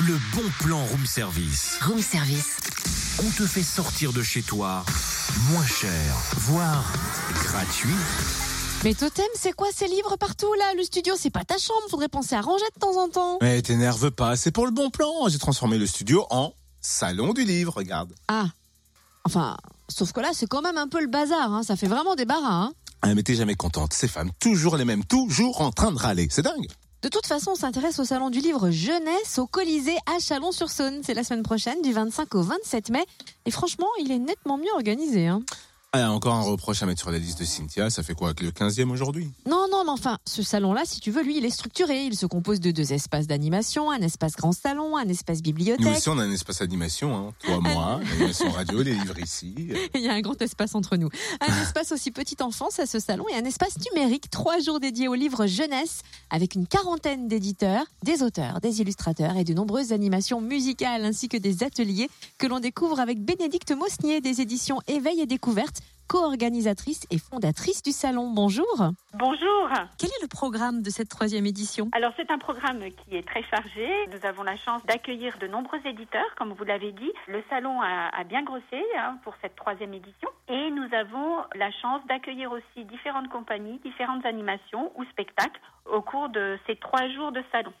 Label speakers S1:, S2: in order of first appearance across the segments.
S1: le bon plan room service.
S2: Room service.
S1: On te fait sortir de chez toi moins cher, voire gratuit.
S3: Mais Totem, c'est quoi ces livres partout là? Le studio, c'est pas ta chambre, faudrait penser à ranger de temps en temps.
S4: Mais t'énerve pas, c'est pour le bon plan. J'ai transformé le studio en salon du livre, regarde.
S3: Ah. Enfin, sauf que là, c'est quand même un peu le bazar, hein. ça fait vraiment des barras. Hein.
S4: Ah, mais t'es jamais contente, ces femmes, toujours les mêmes, toujours en train de râler, c'est dingue.
S3: De toute façon, on s'intéresse au salon du livre jeunesse au Colisée à Chalon-sur-Saône. C'est la semaine prochaine, du 25 au 27 mai. Et franchement, il est nettement mieux organisé. Hein.
S4: Ah, encore un reproche à mettre sur la liste de Cynthia, ça fait quoi que le 15e aujourd'hui?
S3: Non, non, mais enfin, ce salon-là, si tu veux, lui, il est structuré. Il se compose de deux espaces d'animation, un espace grand salon, un espace bibliothèque.
S4: Nous aussi, on a un espace d'animation, hein. toi, moi, l'animation radio, les livres ici.
S3: Il y a un grand espace entre nous. Un espace aussi petite enfance à ce salon et un espace numérique, trois jours dédiés aux livres jeunesse, avec une quarantaine d'éditeurs, des auteurs, des illustrateurs et de nombreuses animations musicales, ainsi que des ateliers que l'on découvre avec Bénédicte Mosnier des éditions Éveil et Découverte co-organisatrice et fondatrice du salon. Bonjour.
S5: Bonjour.
S3: Quel est le programme de cette troisième édition?
S5: Alors c'est un programme qui est très chargé. Nous avons la chance d'accueillir de nombreux éditeurs, comme vous l'avez dit. Le salon a, bien grossi hein, pour cette troisième édition. Et nous avons la chance d'accueillir aussi différentes compagnies, différentes animations ou spectacles au cours de ces trois jours de salon.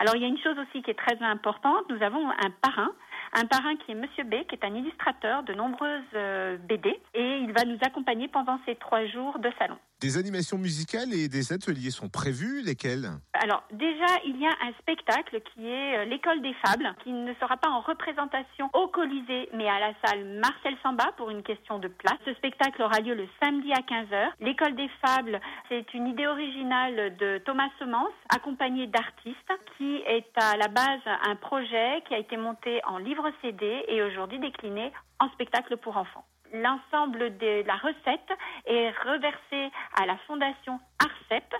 S5: Alors il y a une chose aussi qui est très importante. Nous avons un parrain un parrain qui est Monsieur B, qui est un illustrateur de nombreuses euh, BD, et il va nous accompagner pendant ces trois jours de salon.
S4: Des animations musicales et des ateliers sont prévus, lesquels?
S5: Alors déjà, il y a un spectacle qui est euh, l'école des fables, qui ne sera pas en représentation au Colisée, mais à la salle Marcel Samba pour une question de place. Ce spectacle aura lieu le samedi à 15h. L'école des fables, c'est une idée originale de Thomas Semence, accompagné d'artistes, qui est à la base un projet qui a été monté en livre CD et aujourd'hui décliné en spectacle pour enfants l'ensemble de la recette est reversé à la fondation ARCEP,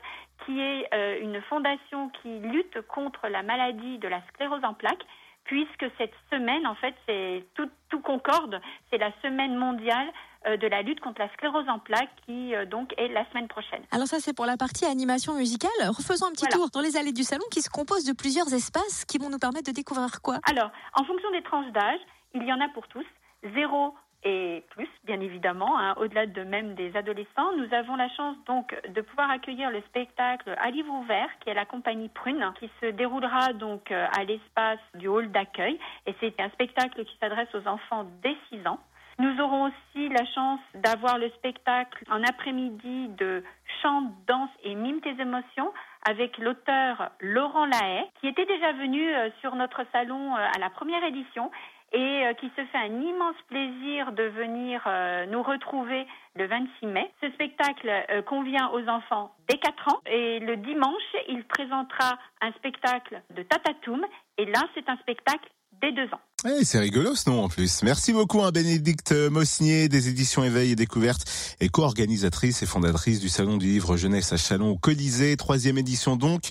S5: qui est euh, une fondation qui lutte contre la maladie de la sclérose en plaques, puisque cette semaine, en fait, c'est tout, concorde, c'est la semaine mondiale euh, de la lutte contre la sclérose en plaques qui euh, donc est la semaine prochaine.
S3: Alors ça c'est pour la partie animation musicale. Refaisons un petit tour dans les allées du salon qui se composent de plusieurs espaces qui vont nous permettre de découvrir quoi?
S5: Alors, en fonction des tranches d'âge, il y en a pour tous. 0 et plus, bien évidemment, hein, au-delà de même des adolescents. Nous avons la chance donc de pouvoir accueillir le spectacle à livre ouvert, qui est la compagnie Prune, qui se déroulera donc euh, à l'espace du hall d'accueil. Et c'est un spectacle qui s'adresse aux enfants dès 6 ans. Nous aurons aussi la chance d'avoir le spectacle en après-midi de chant, danse et mime tes émotions avec l'auteur Laurent Lahaye, qui était déjà venu euh, sur notre salon euh, à la première édition et euh, qui se fait un immense plaisir de venir nous retrouver le 26 mai. Ce spectacle convient aux enfants dès 4 ans et le dimanche, il présentera un spectacle de Tatatoum et là, c'est un spectacle dès 2 ans.
S4: Eh, c'est rigolo ce nom en plus. Merci beaucoup à Bénédicte Mosnier des éditions Éveil et Découverte et co-organisatrice et fondatrice du Salon du Livre Jeunesse à Chalon au Colisée, troisième édition donc,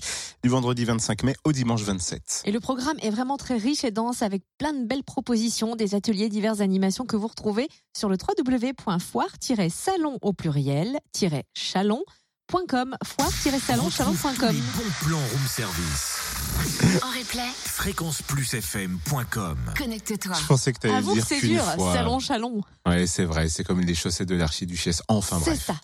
S4: du vendredi 25 mai au dimanche 27.
S3: Et le programme est vraiment très riche et dense avec plein de belles propositions, des ateliers, diverses animations que vous retrouvez sur le www.foire-salon au pluriel-chalon.com foire-salon-chalon.com
S1: Bon plan room service.
S2: En replay,
S1: fréquenceplusfm.com.
S2: connecte-toi.
S4: Je pensais que tu allais
S3: Avoue
S4: dire
S3: que c'est dur,
S4: fois.
S3: salon, chalon.
S4: Ouais, c'est vrai, c'est comme les chaussettes de l'archiduchesse. Enfin
S3: C'est
S4: bref.
S3: ça.